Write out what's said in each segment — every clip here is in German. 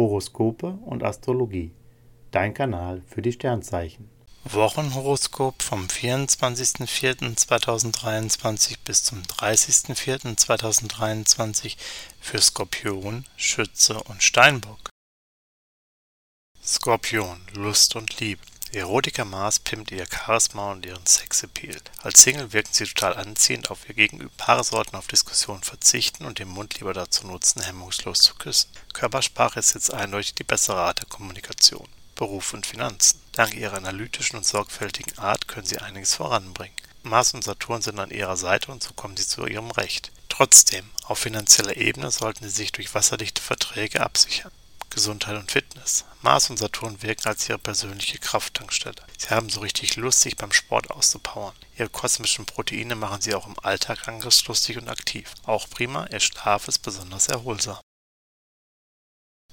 Horoskope und Astrologie. Dein Kanal für die Sternzeichen. Wochenhoroskop vom 24.04.2023 bis zum 30.04.2023 für Skorpion, Schütze und Steinbock. Skorpion, Lust und Liebe. Erotiker Mars pimmt ihr Charisma und ihren Sexappeal. Als Single wirken sie total anziehend auf ihr Gegenüber. Paare sollten auf Diskussionen verzichten und den Mund lieber dazu nutzen, hemmungslos zu küssen. Körpersprache ist jetzt eindeutig die bessere Art der Kommunikation. Beruf und Finanzen. Dank ihrer analytischen und sorgfältigen Art können sie einiges voranbringen. Mars und Saturn sind an ihrer Seite und so kommen sie zu ihrem Recht. Trotzdem, auf finanzieller Ebene sollten sie sich durch wasserdichte Verträge absichern. Gesundheit und Fitness. Mars und Saturn wirken als ihre persönliche Krafttankstelle. Sie haben so richtig Lust, sich beim Sport auszupowern. Ihre kosmischen Proteine machen sie auch im Alltag angriffslustig und aktiv. Auch prima, ihr Schlaf ist besonders erholsam.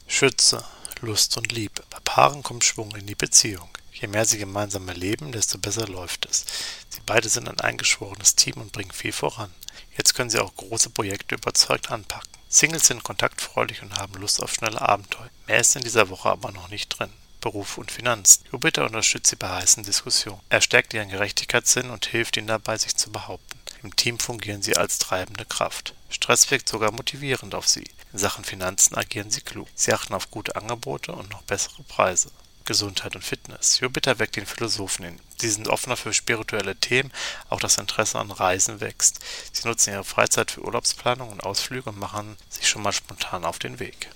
Schütze, Lust und Liebe. Bei Paaren kommt Schwung in die Beziehung. Je mehr sie gemeinsam erleben, desto besser läuft es. Sie beide sind ein eingeschworenes Team und bringen viel voran. Jetzt können sie auch große Projekte überzeugt anpacken. Singles sind kontaktfreudig und haben Lust auf schnelle Abenteuer. Mehr ist in dieser Woche aber noch nicht drin. Beruf und Finanzen. Jupiter unterstützt sie bei heißen Diskussionen. Er stärkt ihren Gerechtigkeitssinn und hilft ihnen dabei, sich zu behaupten. Im Team fungieren sie als treibende Kraft. Stress wirkt sogar motivierend auf sie. In Sachen Finanzen agieren sie klug. Sie achten auf gute Angebote und noch bessere Preise. Gesundheit und Fitness. Jupiter weckt den Philosophen in. Sie sind offener für spirituelle Themen, auch das Interesse an Reisen wächst. Sie nutzen ihre Freizeit für Urlaubsplanung und Ausflüge und machen sich schon mal spontan auf den Weg.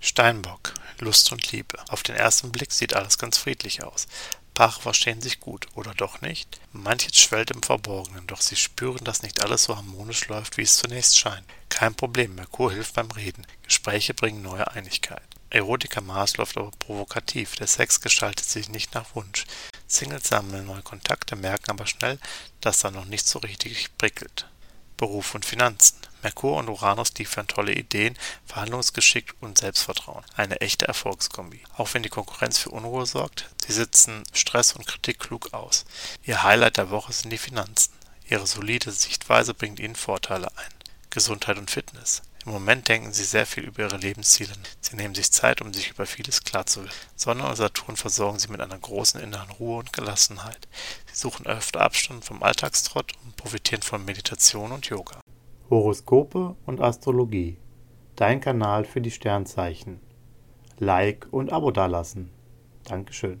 Steinbock, Lust und Liebe. Auf den ersten Blick sieht alles ganz friedlich aus. Paare verstehen sich gut, oder doch nicht? Manches schwellt im Verborgenen, doch sie spüren, dass nicht alles so harmonisch läuft, wie es zunächst scheint. Kein Problem, Merkur hilft beim Reden. Gespräche bringen neue Einigkeit. Erotiker Mars läuft aber provokativ, der Sex gestaltet sich nicht nach Wunsch. Singles sammeln neue Kontakte, merken aber schnell, dass da noch nicht so richtig prickelt. Beruf und Finanzen. Merkur und Uranus liefern tolle Ideen, Verhandlungsgeschick und Selbstvertrauen. Eine echte Erfolgskombi. Auch wenn die Konkurrenz für Unruhe sorgt, sie sitzen Stress und Kritik klug aus. Ihr Highlight der Woche sind die Finanzen. Ihre solide Sichtweise bringt ihnen Vorteile ein. Gesundheit und Fitness. Im Moment denken sie sehr viel über ihre Lebensziele. Sie nehmen sich Zeit, um sich über vieles klarzuwerden. Sonne und Saturn versorgen sie mit einer großen inneren Ruhe und Gelassenheit. Sie suchen öfter Abstand vom Alltagstrott und profitieren von Meditation und Yoga. Horoskope und Astrologie. Dein Kanal für die Sternzeichen. Like und Abo dalassen. Dankeschön.